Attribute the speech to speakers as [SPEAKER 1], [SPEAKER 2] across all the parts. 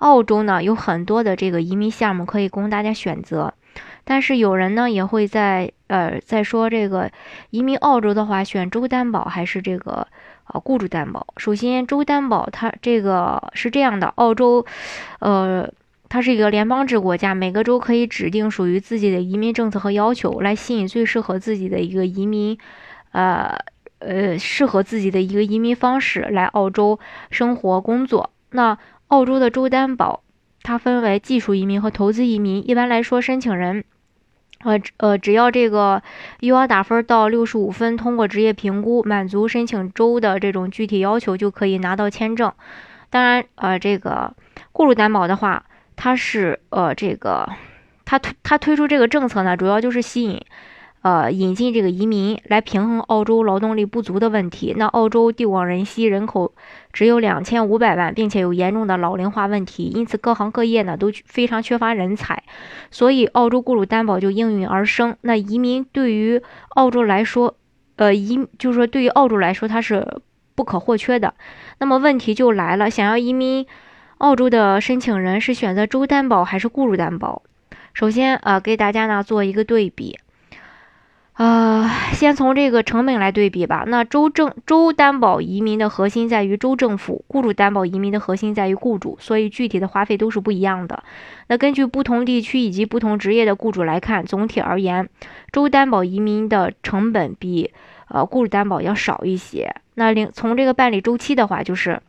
[SPEAKER 1] 澳洲呢有很多的这个移民项目可以供大家选择，但是有人呢也会在呃在说这个移民澳洲的话，选州担保还是这个呃雇主担保？首先，州担保它这个是这样的，澳洲呃它是一个联邦制国家，每个州可以指定属于自己的移民政策和要求，来吸引最适合自己的一个移民，呃呃适合自己的一个移民方式来澳洲生活工作。那澳洲的州担保，它分为技术移民和投资移民。一般来说，申请人，呃呃，只要这个 UR 打分到六十五分，通过职业评估，满足申请州的这种具体要求，就可以拿到签证。当然，呃，这个雇主担保的话，它是呃这个，它推它推出这个政策呢，主要就是吸引。呃，引进这个移民来平衡澳洲劳动力不足的问题。那澳洲地广人稀，人口只有两千五百万，并且有严重的老龄化问题，因此各行各业呢都非常缺乏人才，所以澳洲雇主担保就应运而生。那移民对于澳洲来说，呃，移就是说对于澳洲来说它是不可或缺的。那么问题就来了，想要移民澳洲的申请人是选择州担保还是雇主担保？首先，呃，给大家呢做一个对比。呃，先从这个成本来对比吧。那州政州担保移民的核心在于州政府，雇主担保移民的核心在于雇主，所以具体的花费都是不一样的。那根据不同地区以及不同职业的雇主来看，总体而言，州担保移民的成本比呃雇主担保要少一些。那另从这个办理周期的话，就是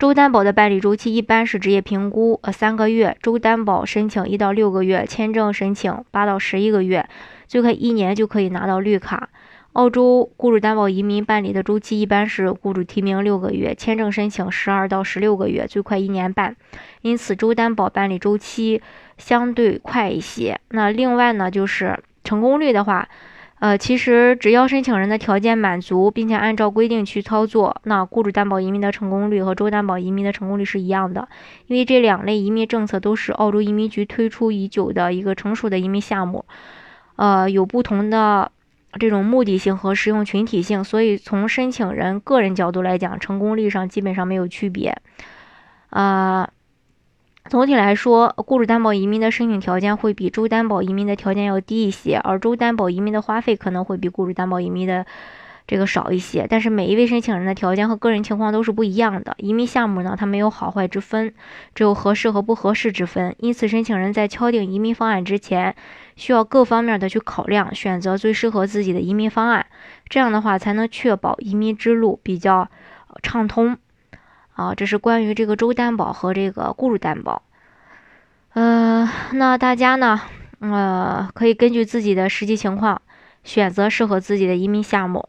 [SPEAKER 1] 州担保的办理周期一般是职业评估呃三个月，州担保申请一到六个月，签证申请八到十一个月。最快一年就可以拿到绿卡。澳洲雇主担保移民办理的周期一般是雇主提名六个月，签证申请十二到十六个月，最快一年半。因此，州担保办理周期相对快一些。那另外呢，就是成功率的话，呃，其实只要申请人的条件满足，并且按照规定去操作，那雇主担保移民的成功率和州担保移民的成功率是一样的。因为这两类移民政策都是澳洲移民局推出已久的一个成熟的移民项目。呃，有不同的这种目的性和适用群体性，所以从申请人个人角度来讲，成功率上基本上没有区别。啊，总体来说，雇主担保移民的申请条件会比州担保移民的条件要低一些，而州担保移民的花费可能会比雇主担保移民的。这个少一些，但是每一位申请人的条件和个人情况都是不一样的。移民项目呢，它没有好坏之分，只有合适和不合适之分。因此，申请人在敲定移民方案之前，需要各方面的去考量，选择最适合自己的移民方案。这样的话，才能确保移民之路比较畅通。啊，这是关于这个州担保和这个雇主担保。嗯，那大家呢，呃，可以根据自己的实际情况。选择适合自己的移民项目。